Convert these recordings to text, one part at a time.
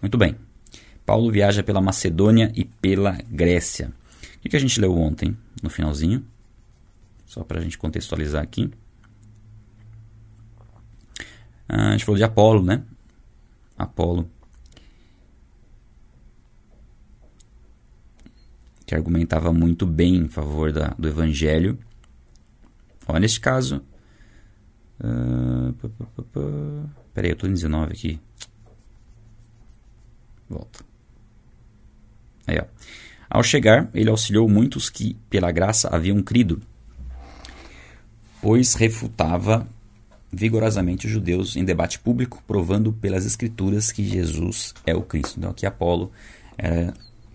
Muito bem. Paulo viaja pela Macedônia e pela Grécia. O que a gente leu ontem, no finalzinho? Só para a gente contextualizar aqui. Ah, a gente falou de Apolo, né? Apolo. Que argumentava muito bem em favor da, do evangelho. Olha, neste caso. Uh, peraí, eu estou em 19 aqui. Volta. Aí, ó. Ao chegar, ele auxiliou muitos que, pela graça, haviam crido, pois refutava vigorosamente os judeus em debate público, provando pelas escrituras que Jesus é o Cristo. Então, aqui Apolo era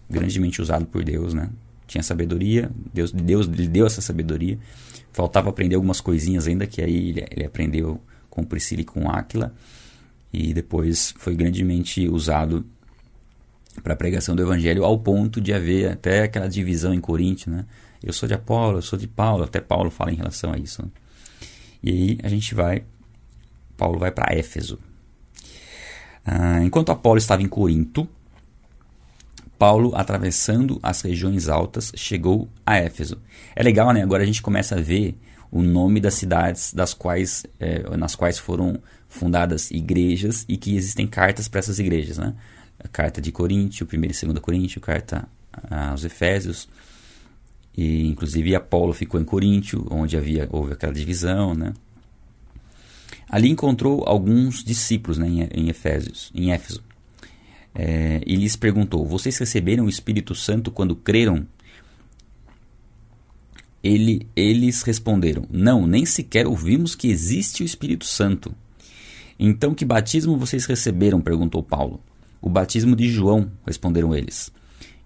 grandemente usado por Deus, né? Tinha sabedoria, Deus, Deus lhe deu essa sabedoria. Faltava aprender algumas coisinhas ainda, que aí ele, ele aprendeu com Priscila e com Áquila, e depois foi grandemente usado para a pregação do evangelho, ao ponto de haver até aquela divisão em Corinto, né? Eu sou de Apolo, eu sou de Paulo, até Paulo fala em relação a isso. Né? E aí a gente vai, Paulo vai para Éfeso. Ah, enquanto Apolo estava em Corinto, Paulo, atravessando as regiões altas, chegou a Éfeso. É legal, né? Agora a gente começa a ver o nome das cidades das quais, é, nas quais foram fundadas igrejas e que existem cartas para essas igrejas, né? A carta de Coríntio, 1 e 2 Coríntio, carta aos Efésios, e inclusive Apolo ficou em Coríntio, onde havia houve aquela divisão, né? Ali encontrou alguns discípulos né, em, Efésios, em Éfeso. É, e lhes perguntou: Vocês receberam o Espírito Santo quando creram? Ele, eles responderam: Não, nem sequer ouvimos que existe o Espírito Santo. Então, que batismo vocês receberam? perguntou Paulo. O batismo de João, responderam eles.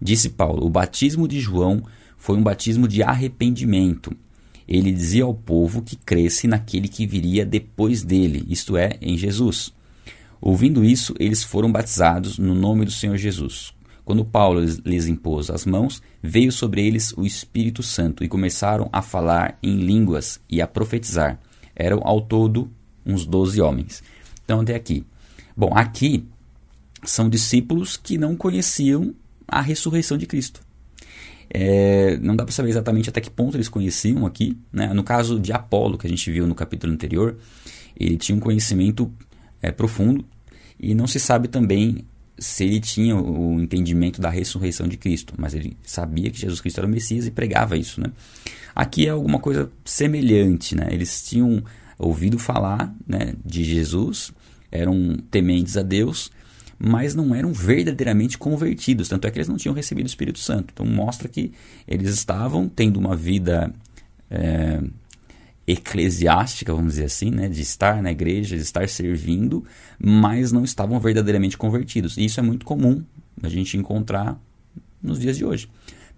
Disse Paulo: O batismo de João foi um batismo de arrependimento. Ele dizia ao povo que cresce naquele que viria depois dele, isto é, em Jesus. Ouvindo isso, eles foram batizados no nome do Senhor Jesus. Quando Paulo lhes impôs as mãos, veio sobre eles o Espírito Santo e começaram a falar em línguas e a profetizar. Eram ao todo uns doze homens. Então, até aqui. Bom, aqui são discípulos que não conheciam a ressurreição de Cristo. É, não dá para saber exatamente até que ponto eles conheciam aqui. Né? No caso de Apolo, que a gente viu no capítulo anterior, ele tinha um conhecimento é, profundo e não se sabe também se ele tinha o entendimento da ressurreição de Cristo, mas ele sabia que Jesus Cristo era o Messias e pregava isso. Né? Aqui é alguma coisa semelhante. Né? Eles tinham ouvido falar né, de Jesus, eram tementes a Deus, mas não eram verdadeiramente convertidos. Tanto é que eles não tinham recebido o Espírito Santo. Então mostra que eles estavam tendo uma vida é, eclesiástica, vamos dizer assim, né? de estar na igreja, de estar servindo, mas não estavam verdadeiramente convertidos. E isso é muito comum a gente encontrar nos dias de hoje.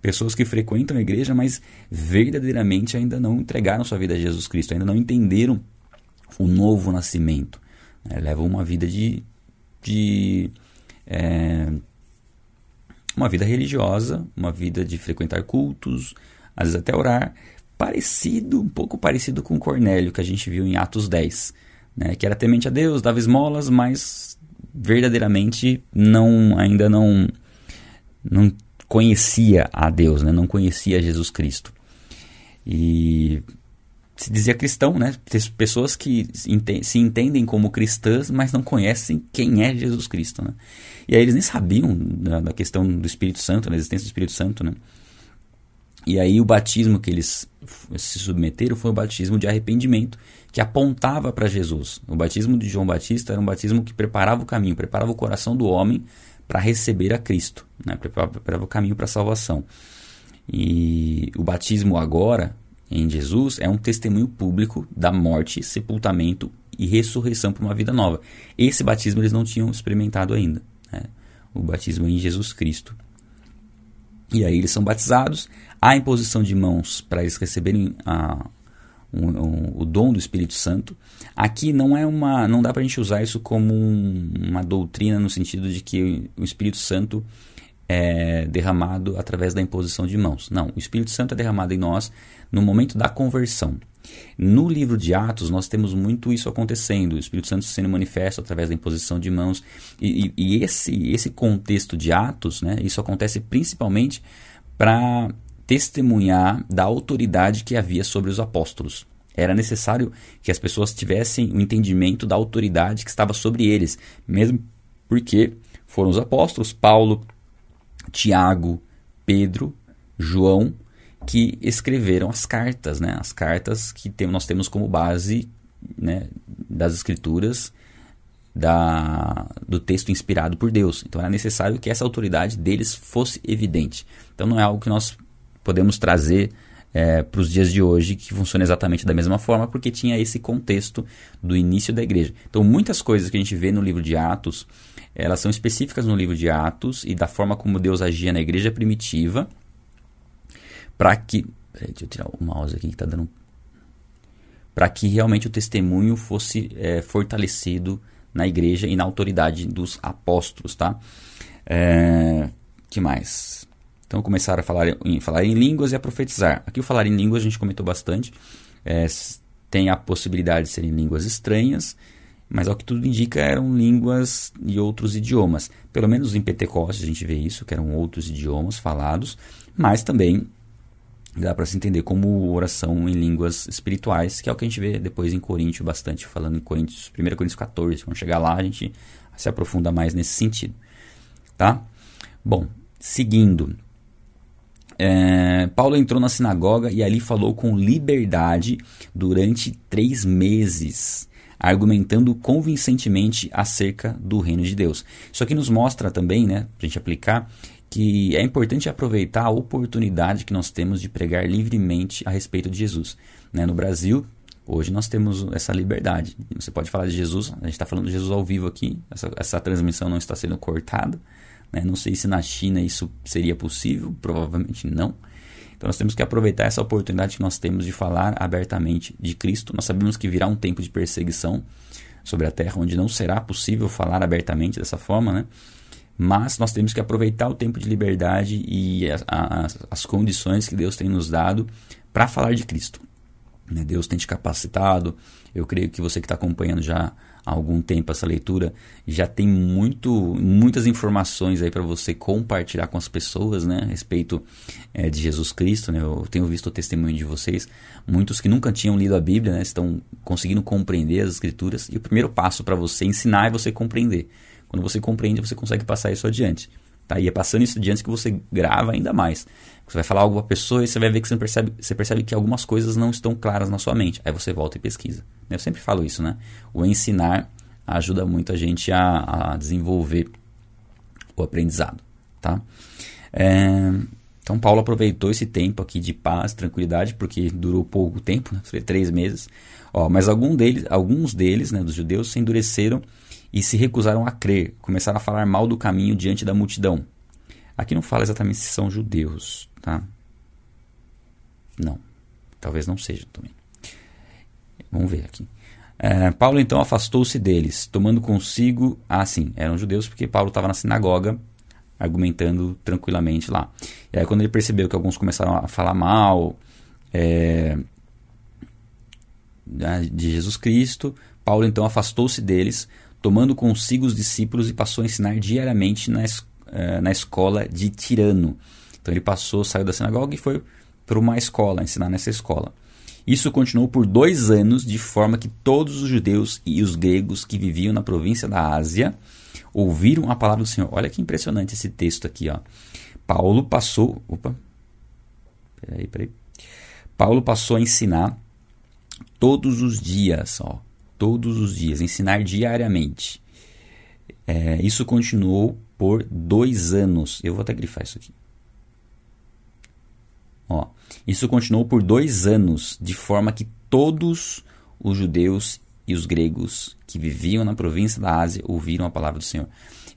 Pessoas que frequentam a igreja, mas verdadeiramente ainda não entregaram sua vida a Jesus Cristo, ainda não entenderam o novo nascimento. Né? Levam uma vida de de é, uma vida religiosa, uma vida de frequentar cultos, às vezes até orar, parecido, um pouco parecido com Cornélio, que a gente viu em Atos 10, né, que era temente a Deus, dava esmolas, mas verdadeiramente não ainda não não conhecia a Deus, né, não conhecia Jesus Cristo. E se dizia cristão, né? Pessoas que se entendem como cristãs, mas não conhecem quem é Jesus Cristo, né? E aí eles nem sabiam da, da questão do Espírito Santo, da existência do Espírito Santo, né? E aí o batismo que eles se submeteram foi o batismo de arrependimento, que apontava para Jesus. O batismo de João Batista era um batismo que preparava o caminho, preparava o coração do homem para receber a Cristo, né? preparava o caminho para a salvação. E o batismo agora em Jesus é um testemunho público da morte, sepultamento e ressurreição para uma vida nova. Esse batismo eles não tinham experimentado ainda. Né? O batismo em Jesus Cristo. E aí eles são batizados, há imposição de mãos para eles receberem a, um, um, o dom do Espírito Santo. Aqui não é uma, não dá para a gente usar isso como um, uma doutrina no sentido de que o Espírito Santo é derramado através da imposição de mãos. Não, o Espírito Santo é derramado em nós no momento da conversão. No livro de Atos, nós temos muito isso acontecendo, o Espírito Santo sendo manifesto através da imposição de mãos. E, e, e esse, esse contexto de Atos, né, isso acontece principalmente para testemunhar da autoridade que havia sobre os apóstolos. Era necessário que as pessoas tivessem o um entendimento da autoridade que estava sobre eles, mesmo porque foram os apóstolos, Paulo, Tiago, Pedro, João, que escreveram as cartas, né? As cartas que tem, nós temos como base né, das escrituras da, do texto inspirado por Deus. Então era necessário que essa autoridade deles fosse evidente. Então não é algo que nós podemos trazer é, para os dias de hoje que funciona exatamente da mesma forma, porque tinha esse contexto do início da igreja. Então muitas coisas que a gente vê no livro de Atos, elas são específicas no livro de Atos e da forma como Deus agia na igreja primitiva para que. Peraí, deixa eu tirar o mouse aqui que está dando. Para que realmente o testemunho fosse é, fortalecido na igreja e na autoridade dos apóstolos, tá? É, que mais? Então começaram a falar em, falar em línguas e a profetizar. Aqui o falar em línguas a gente comentou bastante. É, tem a possibilidade de serem línguas estranhas, mas ao que tudo indica eram línguas e outros idiomas. Pelo menos em Pentecostes a gente vê isso, que eram outros idiomas falados, mas também dá para se entender como oração em línguas espirituais, que é o que a gente vê depois em Coríntios bastante, falando em Coríntios, 1 Coríntios 14. Quando chegar lá, a gente se aprofunda mais nesse sentido. Tá? Bom, seguindo. É, Paulo entrou na sinagoga e ali falou com liberdade durante três meses, argumentando convincentemente acerca do reino de Deus. Isso aqui nos mostra também, né, para a gente aplicar, que é importante aproveitar a oportunidade que nós temos de pregar livremente a respeito de Jesus. Né? No Brasil, hoje nós temos essa liberdade. Você pode falar de Jesus, a gente está falando de Jesus ao vivo aqui, essa, essa transmissão não está sendo cortada. Né? Não sei se na China isso seria possível, provavelmente não. Então nós temos que aproveitar essa oportunidade que nós temos de falar abertamente de Cristo. Nós sabemos que virá um tempo de perseguição sobre a terra, onde não será possível falar abertamente dessa forma, né? mas nós temos que aproveitar o tempo de liberdade e as, as, as condições que Deus tem nos dado para falar de Cristo. Né? Deus tem te capacitado. Eu creio que você que está acompanhando já há algum tempo essa leitura já tem muito, muitas informações aí para você compartilhar com as pessoas né, a respeito é, de Jesus Cristo. Né? Eu tenho visto o testemunho de vocês, muitos que nunca tinham lido a Bíblia né, estão conseguindo compreender as Escrituras. E o primeiro passo para você ensinar é você compreender. Quando você compreende, você consegue passar isso adiante. Tá? E é passando isso adiante que você grava ainda mais. Você vai falar algo para pessoa e você vai ver que você percebe, você percebe que algumas coisas não estão claras na sua mente. Aí você volta e pesquisa. Eu sempre falo isso, né? O ensinar ajuda muito a gente a, a desenvolver o aprendizado, tá? É, então Paulo aproveitou esse tempo aqui de paz, tranquilidade, porque durou pouco tempo, né? três meses. Ó, mas algum deles, alguns deles, né, dos judeus, se endureceram e se recusaram a crer, começaram a falar mal do caminho diante da multidão. Aqui não fala exatamente se são judeus, tá? Não, talvez não sejam também. Vamos ver aqui. É, Paulo então afastou-se deles, tomando consigo. Ah, sim, eram judeus porque Paulo estava na sinagoga argumentando tranquilamente lá. E aí, quando ele percebeu que alguns começaram a falar mal é, de Jesus Cristo, Paulo então afastou-se deles, tomando consigo os discípulos e passou a ensinar diariamente na, es uh, na escola de Tirano. Então ele passou, saiu da sinagoga e foi para uma escola, ensinar nessa escola. Isso continuou por dois anos, de forma que todos os judeus e os gregos que viviam na província da Ásia ouviram a palavra do Senhor. Olha que impressionante esse texto aqui. Ó. Paulo passou. Opa! Peraí, peraí. Paulo passou a ensinar todos os dias. Ó, todos os dias, ensinar diariamente. É, isso continuou por dois anos. Eu vou até grifar isso aqui. Ó, isso continuou por dois anos, de forma que todos os judeus e os gregos que viviam na província da Ásia ouviram a palavra do Senhor.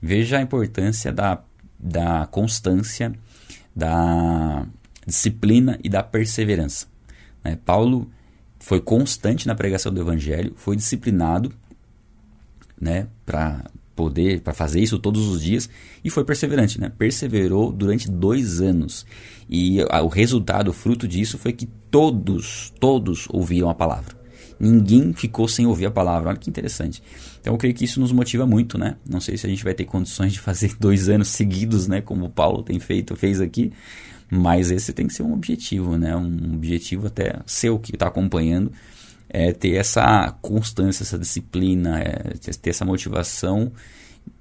Veja a importância da, da constância, da disciplina e da perseverança. Né? Paulo foi constante na pregação do evangelho, foi disciplinado, né, para poder, para fazer isso todos os dias, e foi perseverante, né? Perseverou durante dois anos. E o resultado, o fruto disso foi que todos, todos ouviram a palavra. Ninguém ficou sem ouvir a palavra. Olha que interessante. Então eu creio que isso nos motiva muito, né? Não sei se a gente vai ter condições de fazer dois anos seguidos, né? Como o Paulo tem feito, fez aqui. Mas esse tem que ser um objetivo, né? Um objetivo até seu que está acompanhando é ter essa constância, essa disciplina, é ter essa motivação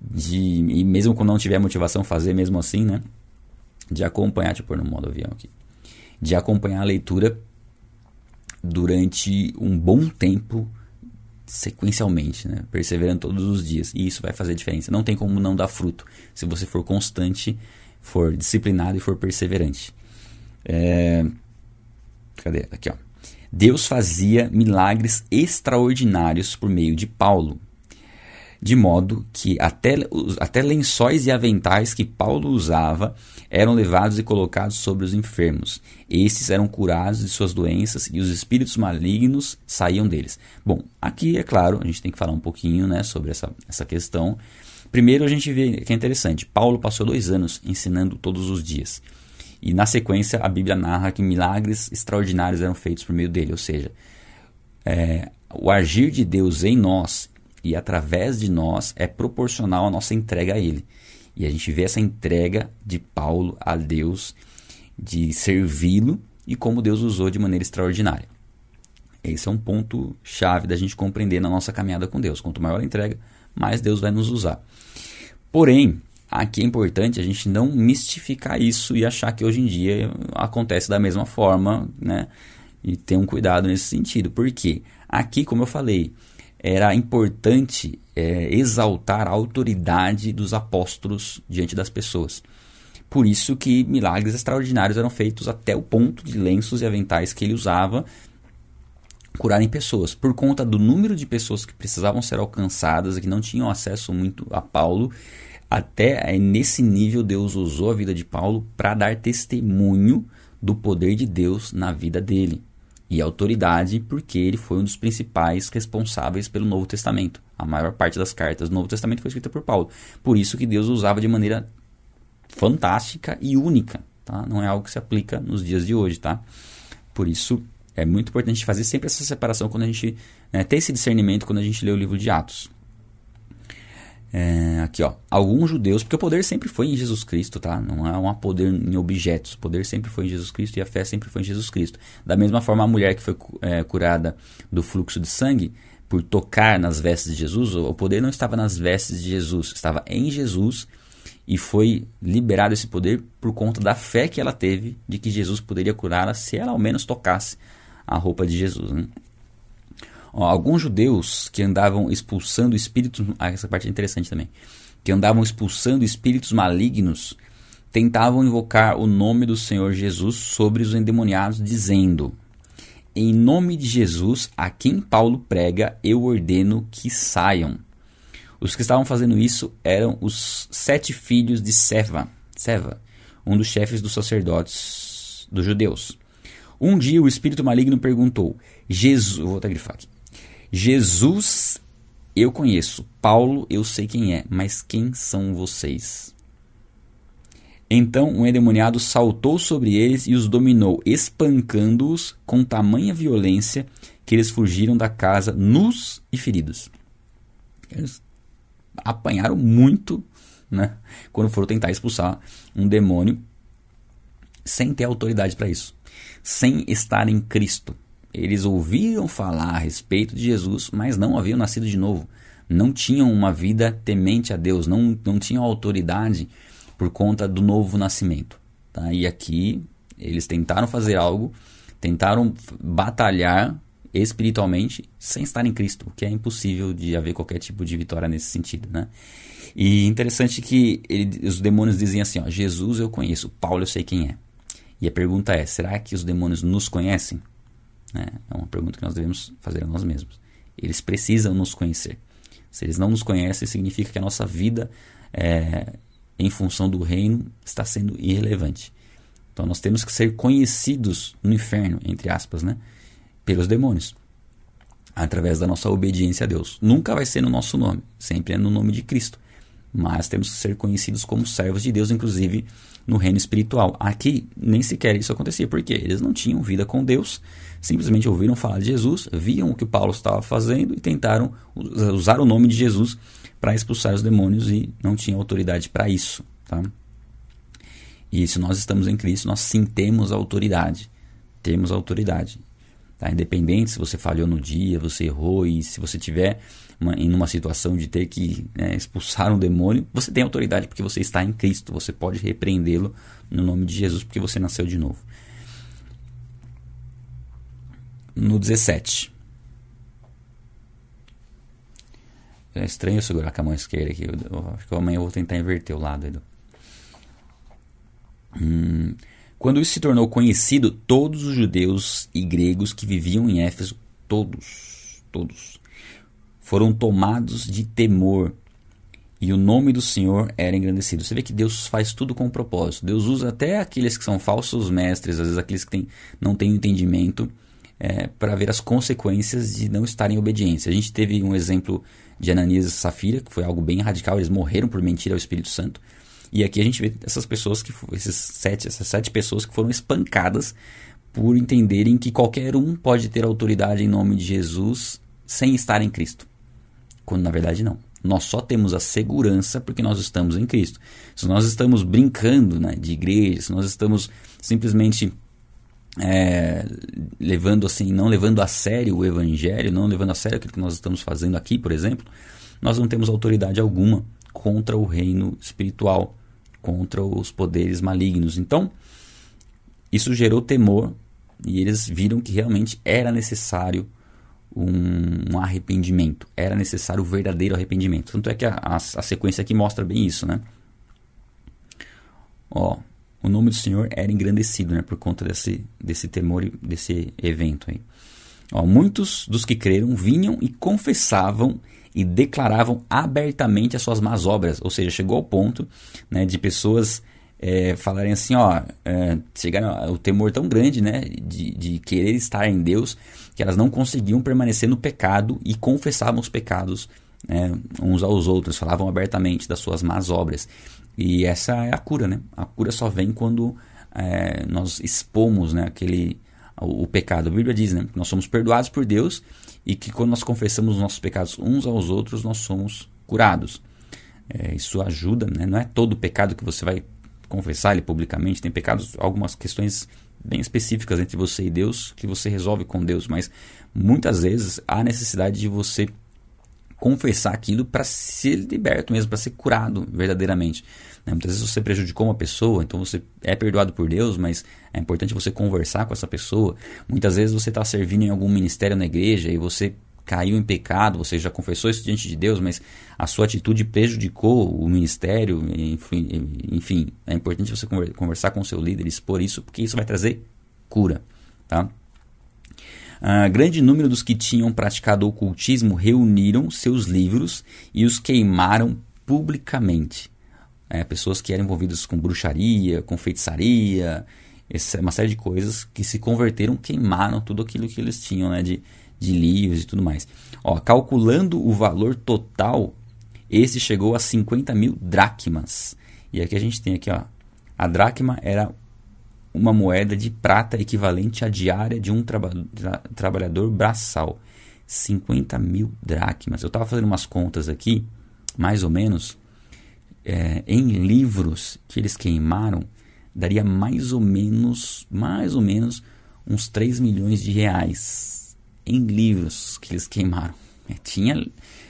de e mesmo quando não tiver motivação fazer mesmo assim, né? De acompanhar, pôr no modo avião aqui, de acompanhar a leitura durante um bom tempo sequencialmente, né? perseverando todos os dias. E isso vai fazer diferença. Não tem como não dar fruto se você for constante, for disciplinado e for perseverante. É... Cadê? Aqui, ó. Deus fazia milagres extraordinários por meio de Paulo, de modo que até, até lençóis e aventais que Paulo usava eram levados e colocados sobre os enfermos. Estes eram curados de suas doenças e os espíritos malignos saíam deles. Bom, aqui é claro, a gente tem que falar um pouquinho né, sobre essa, essa questão. Primeiro, a gente vê que é interessante: Paulo passou dois anos ensinando todos os dias. E na sequência, a Bíblia narra que milagres extraordinários eram feitos por meio dele, ou seja, é, o agir de Deus em nós e através de nós é proporcional à nossa entrega a Ele. E a gente vê essa entrega de Paulo a Deus, de servi-lo e como Deus usou de maneira extraordinária. Esse é um ponto chave da gente compreender na nossa caminhada com Deus. Quanto maior a entrega, mais Deus vai nos usar. Porém, Aqui é importante a gente não mistificar isso e achar que hoje em dia acontece da mesma forma, né? E ter um cuidado nesse sentido. Porque aqui, como eu falei, era importante é, exaltar a autoridade dos apóstolos diante das pessoas. Por isso que milagres extraordinários eram feitos até o ponto de lenços e aventais que ele usava curarem pessoas. Por conta do número de pessoas que precisavam ser alcançadas e que não tinham acesso muito a Paulo, até nesse nível, Deus usou a vida de Paulo para dar testemunho do poder de Deus na vida dele. E autoridade, porque ele foi um dos principais responsáveis pelo Novo Testamento. A maior parte das cartas do Novo Testamento foi escrita por Paulo. Por isso que Deus usava de maneira fantástica e única. Tá? Não é algo que se aplica nos dias de hoje. Tá? Por isso é muito importante fazer sempre essa separação quando a gente né, ter esse discernimento quando a gente lê o livro de Atos. É, aqui, ó. Alguns judeus, porque o poder sempre foi em Jesus Cristo, tá? Não é um poder em objetos. O poder sempre foi em Jesus Cristo e a fé sempre foi em Jesus Cristo. Da mesma forma, a mulher que foi é, curada do fluxo de sangue, por tocar nas vestes de Jesus, o poder não estava nas vestes de Jesus, estava em Jesus e foi liberado esse poder por conta da fé que ela teve de que Jesus poderia curá-la se ela ao menos tocasse a roupa de Jesus. Né? alguns judeus que andavam expulsando espíritos. Ah, essa parte é interessante também. Que andavam expulsando espíritos malignos, tentavam invocar o nome do Senhor Jesus sobre os endemoniados, dizendo: Em nome de Jesus, a quem Paulo prega, eu ordeno que saiam. Os que estavam fazendo isso eram os sete filhos de Seva, Seva um dos chefes dos sacerdotes dos judeus. Um dia o espírito maligno perguntou: Jesus, vou até grifar aqui. Jesus eu conheço, Paulo eu sei quem é, mas quem são vocês? Então o um endemoniado saltou sobre eles e os dominou, espancando-os com tamanha violência que eles fugiram da casa nus e feridos. Eles apanharam muito né, quando foram tentar expulsar um demônio sem ter autoridade para isso, sem estar em Cristo. Eles ouviram falar a respeito de Jesus, mas não haviam nascido de novo. Não tinham uma vida temente a Deus, não, não tinham autoridade por conta do novo nascimento. Tá? E aqui eles tentaram fazer algo, tentaram batalhar espiritualmente sem estar em Cristo, o que é impossível de haver qualquer tipo de vitória nesse sentido. Né? E interessante que ele, os demônios dizem assim: ó, Jesus eu conheço, Paulo eu sei quem é. E a pergunta é: será que os demônios nos conhecem? Né? É uma pergunta que nós devemos fazer a nós mesmos. Eles precisam nos conhecer. Se eles não nos conhecem, significa que a nossa vida, é, em função do reino, está sendo irrelevante. Então nós temos que ser conhecidos no inferno, entre aspas, né? pelos demônios. através da nossa obediência a Deus. Nunca vai ser no nosso nome, sempre é no nome de Cristo. Mas temos que ser conhecidos como servos de Deus, inclusive no reino espiritual. Aqui nem sequer isso acontecia, porque eles não tinham vida com Deus, simplesmente ouviram falar de Jesus, viam o que Paulo estava fazendo e tentaram usar o nome de Jesus para expulsar os demônios e não tinham autoridade para isso. Tá? E se nós estamos em Cristo, nós sim temos autoridade. Temos autoridade. Tá? Independente se você falhou no dia, você errou e se você tiver uma, em uma situação de ter que né, expulsar um demônio, você tem autoridade porque você está em Cristo. Você pode repreendê-lo no nome de Jesus porque você nasceu de novo. No 17. É estranho eu segurar com a mão esquerda aqui. Eu, acho que amanhã eu vou tentar inverter o lado. Edu. Hum, quando isso se tornou conhecido, todos os judeus e gregos que viviam em Éfeso, todos, todos, foram tomados de temor e o nome do Senhor era engrandecido. Você vê que Deus faz tudo com um propósito. Deus usa até aqueles que são falsos mestres, às vezes aqueles que não têm entendimento, é, para ver as consequências de não estarem em obediência. A gente teve um exemplo de Ananias e Safira, que foi algo bem radical, eles morreram por mentir ao Espírito Santo. E aqui a gente vê essas pessoas que esses sete, essas sete pessoas que foram espancadas por entenderem que qualquer um pode ter autoridade em nome de Jesus sem estar em Cristo. Quando na verdade não. Nós só temos a segurança porque nós estamos em Cristo. Se nós estamos brincando né, de igreja, se nós estamos simplesmente é, levando assim, não levando a sério o evangelho, não levando a sério aquilo que nós estamos fazendo aqui, por exemplo, nós não temos autoridade alguma contra o reino espiritual contra os poderes malignos. Então, isso gerou temor e eles viram que realmente era necessário um, um arrependimento, era necessário o verdadeiro arrependimento. Tanto é que a, a, a sequência aqui mostra bem isso, né? Ó, o nome do Senhor era engrandecido, né, por conta desse, desse temor e desse evento aí. Ó, muitos dos que creram vinham e confessavam e declaravam abertamente as suas más obras. Ou seja, chegou ao ponto né, de pessoas é, falarem assim, ó, é, chegaram o temor tão grande, né, de, de querer estar em Deus, que elas não conseguiam permanecer no pecado e confessavam os pecados né, uns aos outros, falavam abertamente das suas más obras. E essa é a cura, né? A cura só vem quando é, nós expomos, né, aquele o, o, pecado. A Bíblia diz, né, que nós somos perdoados por Deus e que quando nós confessamos os nossos pecados uns aos outros, nós somos curados. É, isso ajuda, né? não é todo pecado que você vai confessar ele publicamente, tem pecados, algumas questões bem específicas entre você e Deus que você resolve com Deus, mas muitas vezes há necessidade de você confessar aquilo para ser liberto mesmo, para ser curado verdadeiramente. Né? Muitas vezes você prejudicou uma pessoa, então você é perdoado por Deus, mas é importante você conversar com essa pessoa. Muitas vezes você está servindo em algum ministério na igreja e você caiu em pecado, você já confessou isso diante de Deus, mas a sua atitude prejudicou o ministério, enfim, é importante você conversar com o seu líder, expor isso, porque isso vai trazer cura, tá? Uh, grande número dos que tinham praticado ocultismo reuniram seus livros e os queimaram publicamente. É, pessoas que eram envolvidas com bruxaria, com feitiçaria, essa, uma série de coisas que se converteram, queimaram tudo aquilo que eles tinham né, de, de livros e tudo mais. Ó, calculando o valor total, esse chegou a 50 mil dracmas. E aqui a gente tem aqui, ó, a dracma era uma moeda de prata equivalente à diária de um traba tra trabalhador braçal. 50 mil dracmas. Eu estava fazendo umas contas aqui, mais ou menos, é, em livros que eles queimaram, daria mais ou menos, mais ou menos, uns 3 milhões de reais em livros que eles queimaram. É, tinha,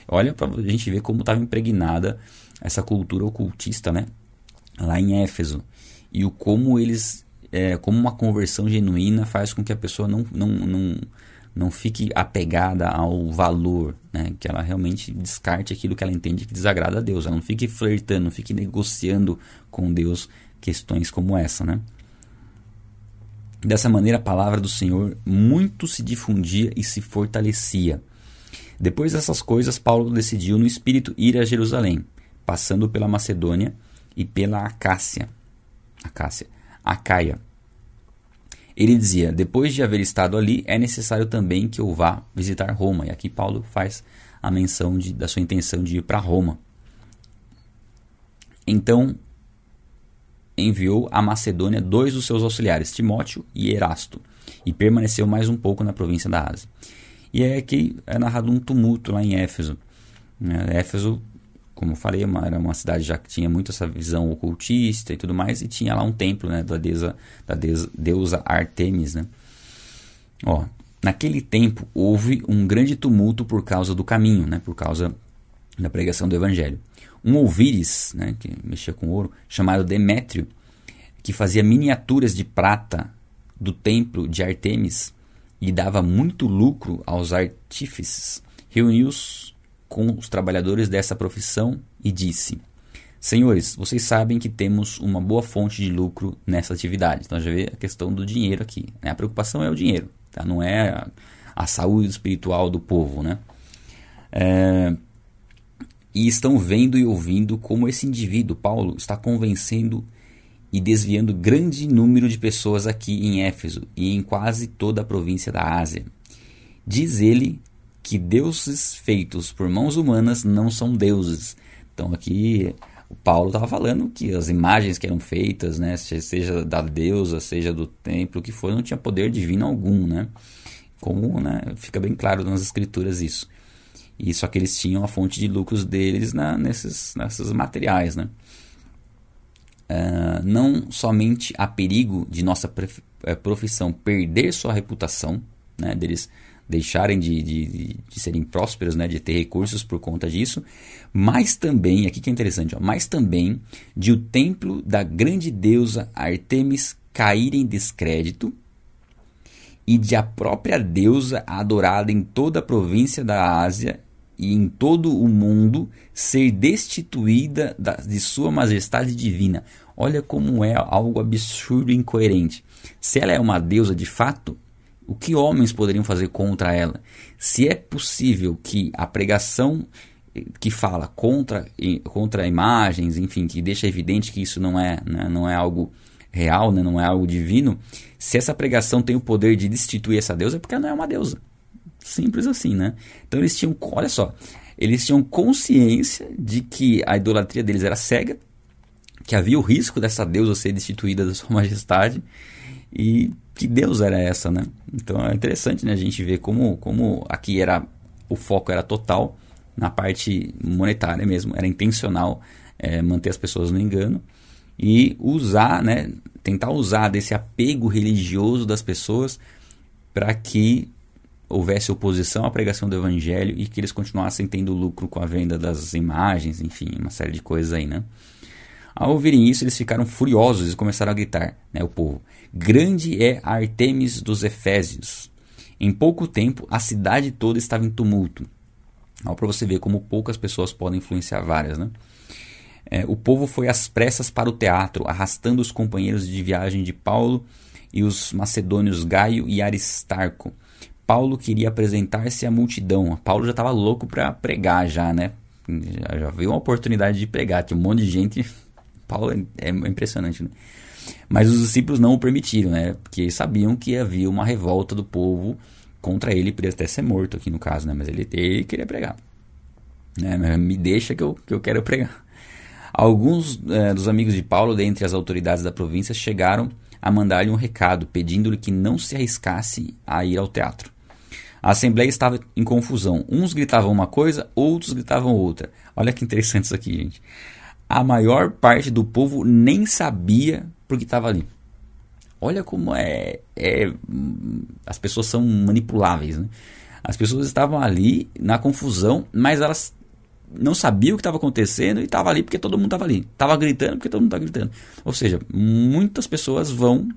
olha para a gente ver como estava impregnada essa cultura ocultista, né? Lá em Éfeso. E o como eles é, como uma conversão genuína faz com que a pessoa não, não, não, não fique apegada ao valor, né? que ela realmente descarte aquilo que ela entende que desagrada a Deus. Ela não fique flertando, não fique negociando com Deus questões como essa. Né? Dessa maneira, a palavra do Senhor muito se difundia e se fortalecia. Depois dessas coisas, Paulo decidiu no espírito ir a Jerusalém, passando pela Macedônia e pela Acácia. Acácia Acaia. Ele dizia: Depois de haver estado ali, é necessário também que eu vá visitar Roma. E aqui Paulo faz a menção de, da sua intenção de ir para Roma. Então enviou a Macedônia dois dos seus auxiliares, Timóteo e Erasto, e permaneceu mais um pouco na província da Ásia. E é aqui é narrado um tumulto lá em Éfeso. Né? Éfeso como falei, uma, era uma cidade já que tinha muito essa visão ocultista e tudo mais, e tinha lá um templo né, da, deusa, da deusa, deusa Artemis. Né? Ó, naquele tempo houve um grande tumulto por causa do caminho, né, por causa da pregação do evangelho. Um ouvires, né, que mexia com ouro, chamado Demétrio, que fazia miniaturas de prata do templo de Artemis e dava muito lucro aos artífices, reuniu-os com os trabalhadores dessa profissão e disse: Senhores, vocês sabem que temos uma boa fonte de lucro nessa atividade. Então já vê a questão do dinheiro aqui. Né? A preocupação é o dinheiro, tá? não é a, a saúde espiritual do povo. Né? É, e estão vendo e ouvindo como esse indivíduo, Paulo, está convencendo e desviando grande número de pessoas aqui em Éfeso e em quase toda a província da Ásia. Diz ele que deuses feitos por mãos humanas não são deuses. Então aqui o Paulo estava falando que as imagens que eram feitas, né, seja da deusa, seja do templo, o que for, não tinha poder divino algum, né? Como né, fica bem claro nas escrituras isso. E só que eles tinham a fonte de lucros deles na, nesses, nesses materiais, né? Uh, não somente há perigo de nossa eh, profissão perder sua reputação, né, deles deixarem de, de, de, serem prósperos, né, de ter recursos por conta disso, mas também, aqui que é interessante, ó, mas também de o templo da grande deusa Artemis cair em descrédito e de a própria deusa adorada em toda a província da Ásia e em todo o mundo ser destituída da, de sua majestade divina. Olha como é algo absurdo e incoerente. Se ela é uma deusa de fato, o que homens poderiam fazer contra ela? Se é possível que a pregação que fala contra, contra imagens, enfim, que deixa evidente que isso não é, né, não é algo real, né, não é algo divino, se essa pregação tem o poder de destituir essa deusa, é porque ela não é uma deusa. Simples assim, né? Então eles tinham, olha só, eles tinham consciência de que a idolatria deles era cega, que havia o risco dessa deusa ser destituída da sua majestade, e que Deus era essa, né? Então é interessante né, a gente ver como, como aqui era o foco era total na parte monetária mesmo, era intencional é, manter as pessoas no engano e usar, né, tentar usar desse apego religioso das pessoas para que houvesse oposição à pregação do evangelho e que eles continuassem tendo lucro com a venda das imagens, enfim, uma série de coisas aí, né? Ao ouvirem isso, eles ficaram furiosos e começaram a gritar, né, o povo: Grande é Artemis dos Efésios. Em pouco tempo, a cidade toda estava em tumulto. Para você ver como poucas pessoas podem influenciar várias, né? É, o povo foi às pressas para o teatro, arrastando os companheiros de viagem de Paulo e os macedônios Gaio e Aristarco. Paulo queria apresentar-se à multidão. Paulo já estava louco para pregar já, né? Já, já viu uma oportunidade de pregar. Tinha um monte de gente. Paulo é, é impressionante, né? Mas os discípulos não o permitiram, né? Porque sabiam que havia uma revolta do povo contra ele, poderia até ser morto aqui no caso, né? Mas ele, ele queria pregar. Né? Me deixa que eu, que eu quero pregar. Alguns é, dos amigos de Paulo, dentre as autoridades da província, chegaram a mandar-lhe um recado, pedindo-lhe que não se arriscasse a ir ao teatro. A assembleia estava em confusão. Uns gritavam uma coisa, outros gritavam outra. Olha que interessante isso aqui, gente. A maior parte do povo nem sabia porque estava ali. Olha como é, é, As pessoas são manipuláveis. Né? As pessoas estavam ali na confusão, mas elas não sabiam o que estava acontecendo e estavam ali porque todo mundo estava ali. Estava gritando porque todo mundo estava gritando. Ou seja, muitas pessoas vão.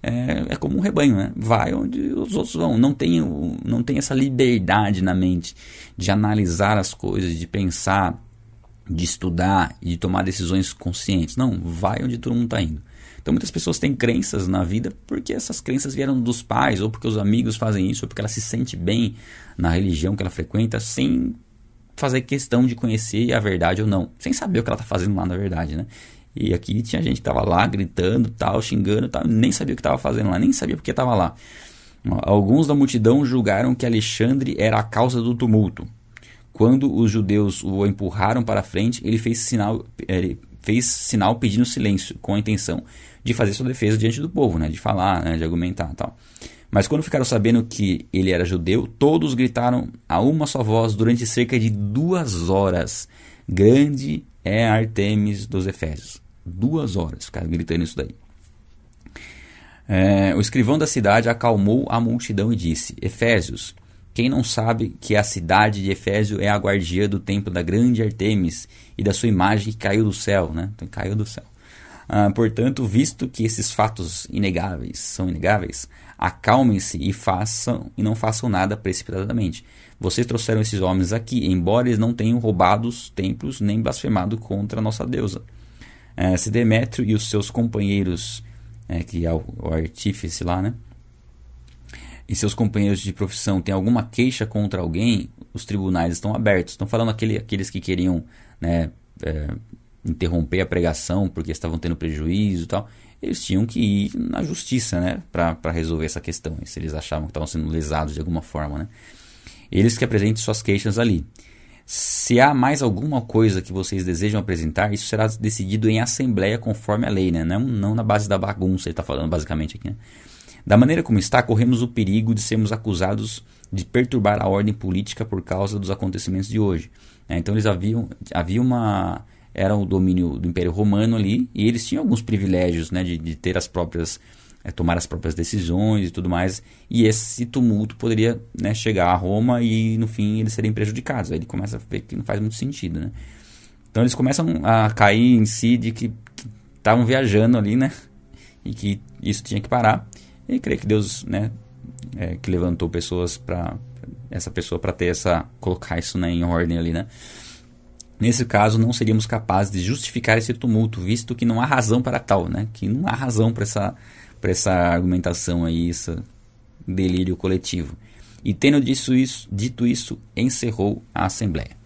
É, é, como um rebanho, né? Vai onde os outros vão. Não tem, não tem essa liberdade na mente de analisar as coisas, de pensar, de estudar e de tomar decisões conscientes. Não, vai onde todo mundo está indo. Então muitas pessoas têm crenças na vida porque essas crenças vieram dos pais, ou porque os amigos fazem isso, ou porque ela se sente bem na religião que ela frequenta, sem fazer questão de conhecer a verdade ou não, sem saber o que ela está fazendo lá na verdade, né? E aqui tinha gente que estava lá gritando, tal, xingando, tal, nem sabia o que estava fazendo lá, nem sabia porque estava lá. Alguns da multidão julgaram que Alexandre era a causa do tumulto. Quando os judeus o empurraram para frente, ele fez sinal, ele fez sinal pedindo silêncio, com a intenção de fazer sua defesa diante do povo, né, de falar, né, de argumentar, tal. Mas quando ficaram sabendo que ele era judeu, todos gritaram a uma só voz durante cerca de duas horas: Grande é Artemis dos Efésios. Duas horas ficaram gritando isso daí. É, o escrivão da cidade acalmou a multidão e disse: Efésios, quem não sabe que a cidade de Efésio é a guardiã do templo da grande Artemis e da sua imagem que caiu do céu, né? Então, caiu do céu. Ah, portanto, visto que esses fatos inegáveis são inegáveis, acalmem-se e façam e não façam nada precipitadamente. Vocês trouxeram esses homens aqui, embora eles não tenham roubado os templos nem blasfemado contra a nossa deusa. É, se Demétrio e os seus companheiros, é, que é o, o artífice lá, né? E seus companheiros de profissão têm alguma queixa contra alguém, os tribunais estão abertos. Estão falando aquele, aqueles que queriam né, é, interromper a pregação porque estavam tendo prejuízo e tal, eles tinham que ir na justiça, né, para resolver essa questão, se eles achavam que estavam sendo lesados de alguma forma, né. Eles que apresentem suas queixas ali. Se há mais alguma coisa que vocês desejam apresentar, isso será decidido em assembleia conforme a lei, né? não, não na base da bagunça, ele está falando basicamente aqui. Né? Da maneira como está, corremos o perigo de sermos acusados de perturbar a ordem política por causa dos acontecimentos de hoje. Né? Então eles haviam havia uma era o domínio do Império Romano ali, e eles tinham alguns privilégios né, de, de ter as próprias, é, tomar as próprias decisões e tudo mais, e esse tumulto poderia né, chegar a Roma e no fim eles serem prejudicados. Aí ele começa a ver que não faz muito sentido. Né? Então eles começam a cair em si de que estavam viajando ali, né? E que isso tinha que parar. E creio que Deus, né, é, que levantou pessoas para essa pessoa para ter essa colocar isso né, em ordem ali, né? Nesse caso, não seríamos capazes de justificar esse tumulto, visto que não há razão para tal, né? Que não há razão para essa, para essa argumentação aí, esse delírio coletivo. E tendo dito isso, dito isso, encerrou a Assembleia.